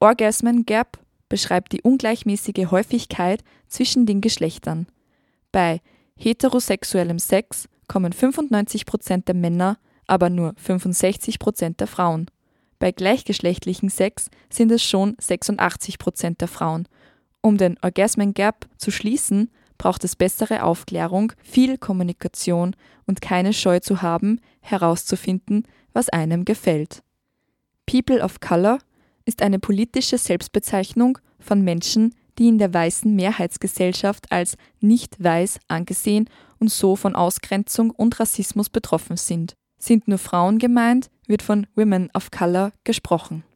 Orgasmen Gap beschreibt die ungleichmäßige Häufigkeit zwischen den Geschlechtern. Bei heterosexuellem Sex kommen 95% der Männer, aber nur 65% der Frauen. Bei gleichgeschlechtlichem Sex sind es schon 86% der Frauen. Um den Orgasmen Gap zu schließen, braucht es bessere Aufklärung, viel Kommunikation und keine Scheu zu haben, herauszufinden, was einem gefällt. People of Color ist eine politische Selbstbezeichnung von Menschen, die in der weißen Mehrheitsgesellschaft als nicht weiß angesehen und so von Ausgrenzung und Rassismus betroffen sind. Sind nur Frauen gemeint, wird von Women of Color gesprochen.